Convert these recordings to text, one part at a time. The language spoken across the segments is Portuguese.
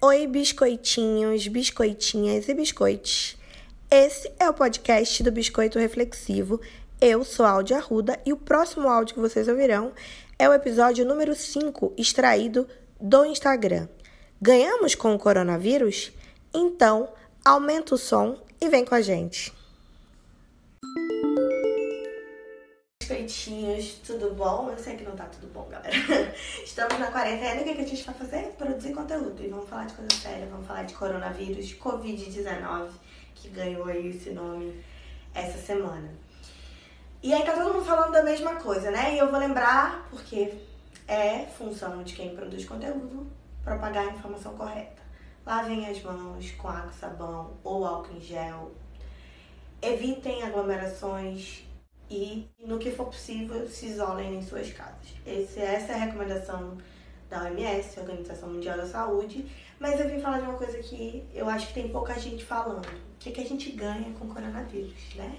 Oi, biscoitinhos, biscoitinhas e biscoites. Esse é o podcast do Biscoito Reflexivo. Eu sou a Áudia Arruda e o próximo áudio que vocês ouvirão é o episódio número 5, extraído do Instagram. Ganhamos com o coronavírus? Então, aumenta o som e vem com a gente. Biscoitinhos, tudo bom? Eu sei que não tá tudo bom, galera. Estamos na quarentena o que a gente vai fazer? Produzir conteúdo. E vamos falar de coisa séria, vamos falar de coronavírus, de Covid-19, que ganhou aí esse nome essa semana. E aí tá todo mundo falando da mesma coisa, né? E eu vou lembrar, porque é função de quem produz conteúdo, propagar a informação correta. Lavem as mãos com água sabão ou álcool em gel. Evitem aglomerações e, no que for possível, se isolem em suas casas. Esse, essa é a recomendação da OMS, Organização Mundial da Saúde. Mas eu vim falar de uma coisa que eu acho que tem pouca gente falando. O que, que a gente ganha com o coronavírus, né?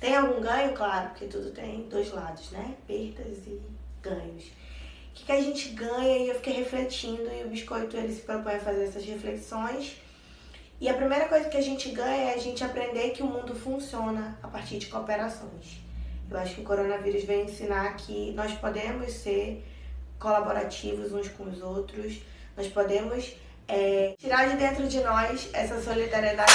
Tem algum ganho? Claro, porque tudo tem dois lados, né? Perdas e ganhos. O que, que a gente ganha? E eu fiquei refletindo e o Biscoito ele se propõe a fazer essas reflexões. E a primeira coisa que a gente ganha é a gente aprender que o mundo funciona a partir de cooperações. Eu acho que o coronavírus vem ensinar que nós podemos ser colaborativos uns com os outros, nós podemos é, tirar de dentro de nós essa solidariedade.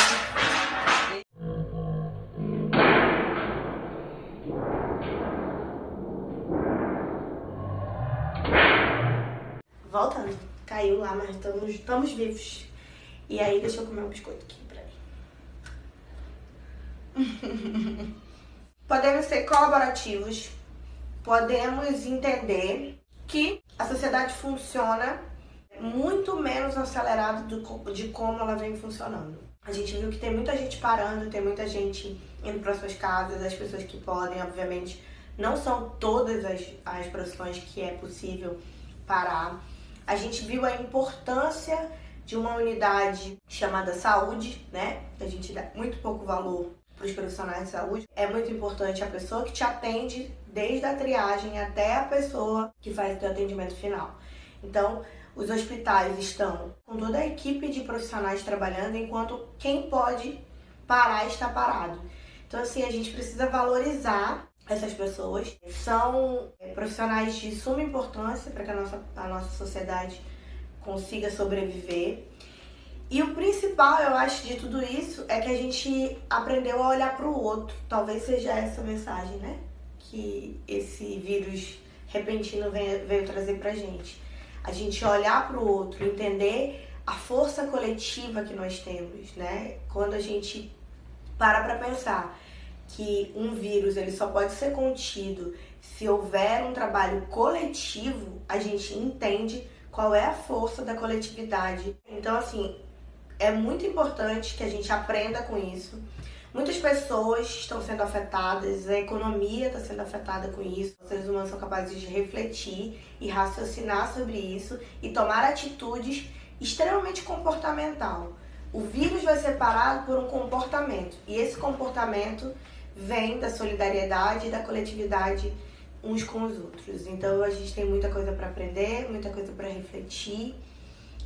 Voltando, caiu lá, mas estamos, estamos vivos. E aí, deixa eu comer um biscoito aqui, peraí. podemos ser colaborativos, podemos entender que a sociedade funciona muito menos acelerado do, de como ela vem funcionando. A gente viu que tem muita gente parando, tem muita gente indo para suas casas, as pessoas que podem, obviamente, não são todas as, as profissões que é possível parar. A gente viu a importância de uma unidade chamada saúde, né? A gente dá muito pouco valor para os profissionais de saúde, é muito importante a pessoa que te atende desde a triagem até a pessoa que faz o atendimento final. Então, os hospitais estão com toda a equipe de profissionais trabalhando, enquanto quem pode parar está parado. Então, assim, a gente precisa valorizar essas pessoas. São é, profissionais de suma importância para que a nossa, a nossa sociedade consiga sobreviver. E o principal, eu acho, de tudo isso é que a gente aprendeu a olhar para o outro. Talvez seja essa mensagem, né? Que esse vírus repentino veio, trazer pra gente. A gente olhar para o outro, entender a força coletiva que nós temos, né? Quando a gente para para pensar que um vírus ele só pode ser contido se houver um trabalho coletivo, a gente entende qual é a força da coletividade. Então, assim, é muito importante que a gente aprenda com isso. Muitas pessoas estão sendo afetadas, a economia está sendo afetada com isso. Os seres humanos são capazes de refletir e raciocinar sobre isso e tomar atitudes extremamente comportamental. O vírus vai ser parado por um comportamento e esse comportamento vem da solidariedade e da coletividade uns com os outros. Então a gente tem muita coisa para aprender, muita coisa para refletir.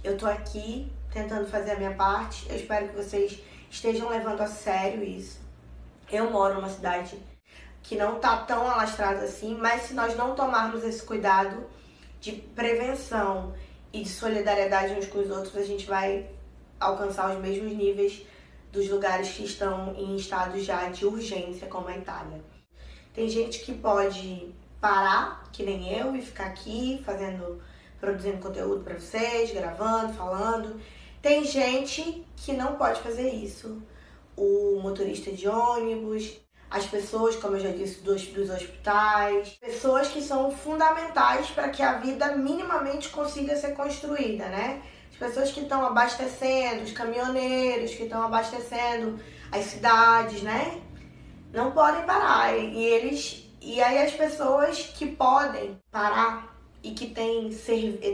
Eu tô aqui tentando fazer a minha parte. Eu espero que vocês estejam levando a sério isso. Eu moro numa cidade que não tá tão alastrada assim, mas se nós não tomarmos esse cuidado de prevenção e de solidariedade uns com os outros, a gente vai alcançar os mesmos níveis dos lugares que estão em estados já de urgência, como a Itália. Tem gente que pode parar, que nem eu, e ficar aqui fazendo, produzindo conteúdo para vocês, gravando, falando. Tem gente que não pode fazer isso. O motorista de ônibus, as pessoas, como eu já disse, dos, dos hospitais, pessoas que são fundamentais para que a vida minimamente consiga ser construída, né? As pessoas que estão abastecendo, os caminhoneiros que estão abastecendo as cidades, né? Não podem parar. E eles. E aí as pessoas que podem parar e que têm,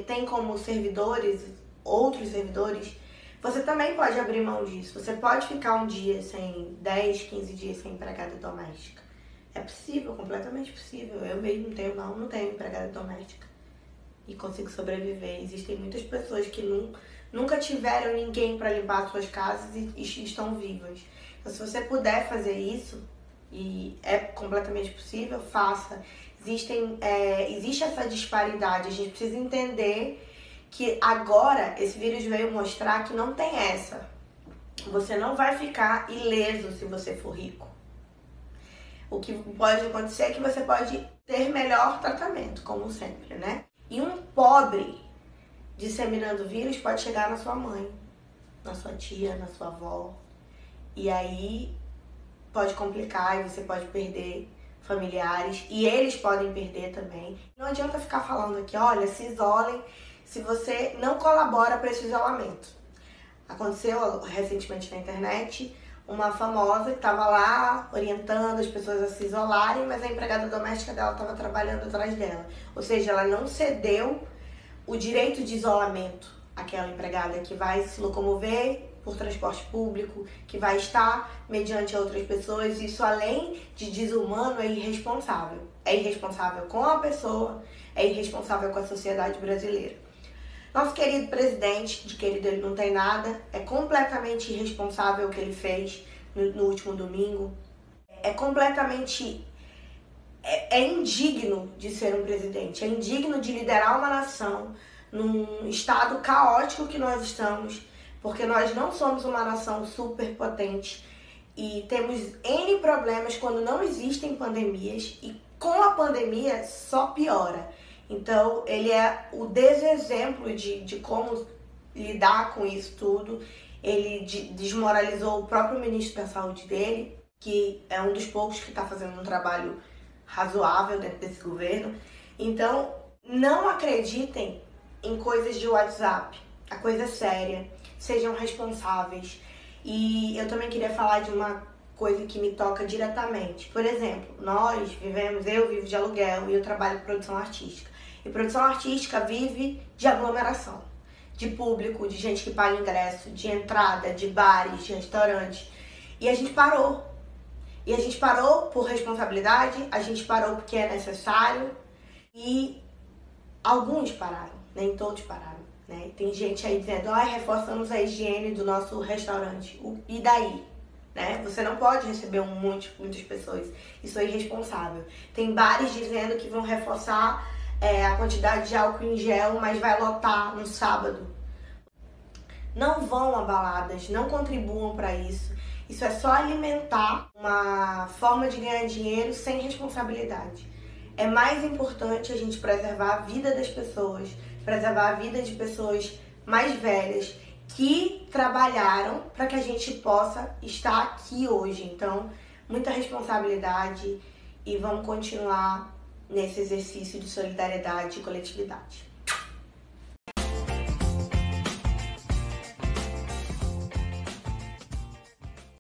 têm como servidores outros servidores, você também pode abrir mão disso. Você pode ficar um dia sem 10, 15 dias sem empregada doméstica. É possível, completamente possível. Eu mesmo tenho, não, não tenho empregada doméstica. E consigo sobreviver. Existem muitas pessoas que não, nunca tiveram ninguém para limpar suas casas e, e estão vivas. Então, se você puder fazer isso, e é completamente possível, faça. Existem, é, existe essa disparidade, a gente precisa entender que agora esse vírus veio mostrar que não tem essa. Você não vai ficar ileso se você for rico. O que pode acontecer é que você pode ter melhor tratamento, como sempre, né? E um pobre disseminando vírus pode chegar na sua mãe, na sua tia, na sua avó. E aí pode complicar e você pode perder familiares e eles podem perder também. Não adianta ficar falando aqui, olha, se isolem se você não colabora para esse isolamento. Aconteceu recentemente na internet uma famosa que estava lá orientando as pessoas a se isolarem, mas a empregada doméstica dela estava trabalhando atrás dela. Ou seja, ela não cedeu o direito de isolamento àquela empregada que vai se locomover por transporte público, que vai estar mediante outras pessoas. Isso, além de desumano, é irresponsável. É irresponsável com a pessoa, é irresponsável com a sociedade brasileira. Nosso querido presidente, de querido ele não tem nada, é completamente irresponsável o que ele fez no, no último domingo. É completamente. É, é indigno de ser um presidente, é indigno de liderar uma nação num estado caótico que nós estamos, porque nós não somos uma nação super potente e temos N problemas quando não existem pandemias e com a pandemia só piora. Então, ele é o desexemplo de, de como lidar com isso tudo. Ele de, desmoralizou o próprio ministro da saúde dele, que é um dos poucos que está fazendo um trabalho razoável dentro desse governo. Então, não acreditem em coisas de WhatsApp. A coisa é séria. Sejam responsáveis. E eu também queria falar de uma coisa que me toca diretamente. Por exemplo, nós vivemos, eu vivo de aluguel e eu trabalho com produção artística. E produção artística vive de aglomeração, de público, de gente que paga ingresso, de entrada, de bares, de restaurantes. E a gente parou. E a gente parou por responsabilidade, a gente parou porque é necessário e alguns pararam, nem todos pararam. Né? Tem gente aí dizendo, ah, reforçamos a higiene do nosso restaurante. E daí? Né? Você não pode receber um monte, muitas pessoas. Isso é irresponsável. Tem bares dizendo que vão reforçar é, a quantidade de álcool em gel, mas vai lotar no sábado. Não vão a baladas, não contribuam para isso. Isso é só alimentar uma forma de ganhar dinheiro sem responsabilidade. É mais importante a gente preservar a vida das pessoas, preservar a vida de pessoas mais velhas que trabalharam para que a gente possa estar aqui hoje. Então, muita responsabilidade e vamos continuar nesse exercício de solidariedade e coletividade.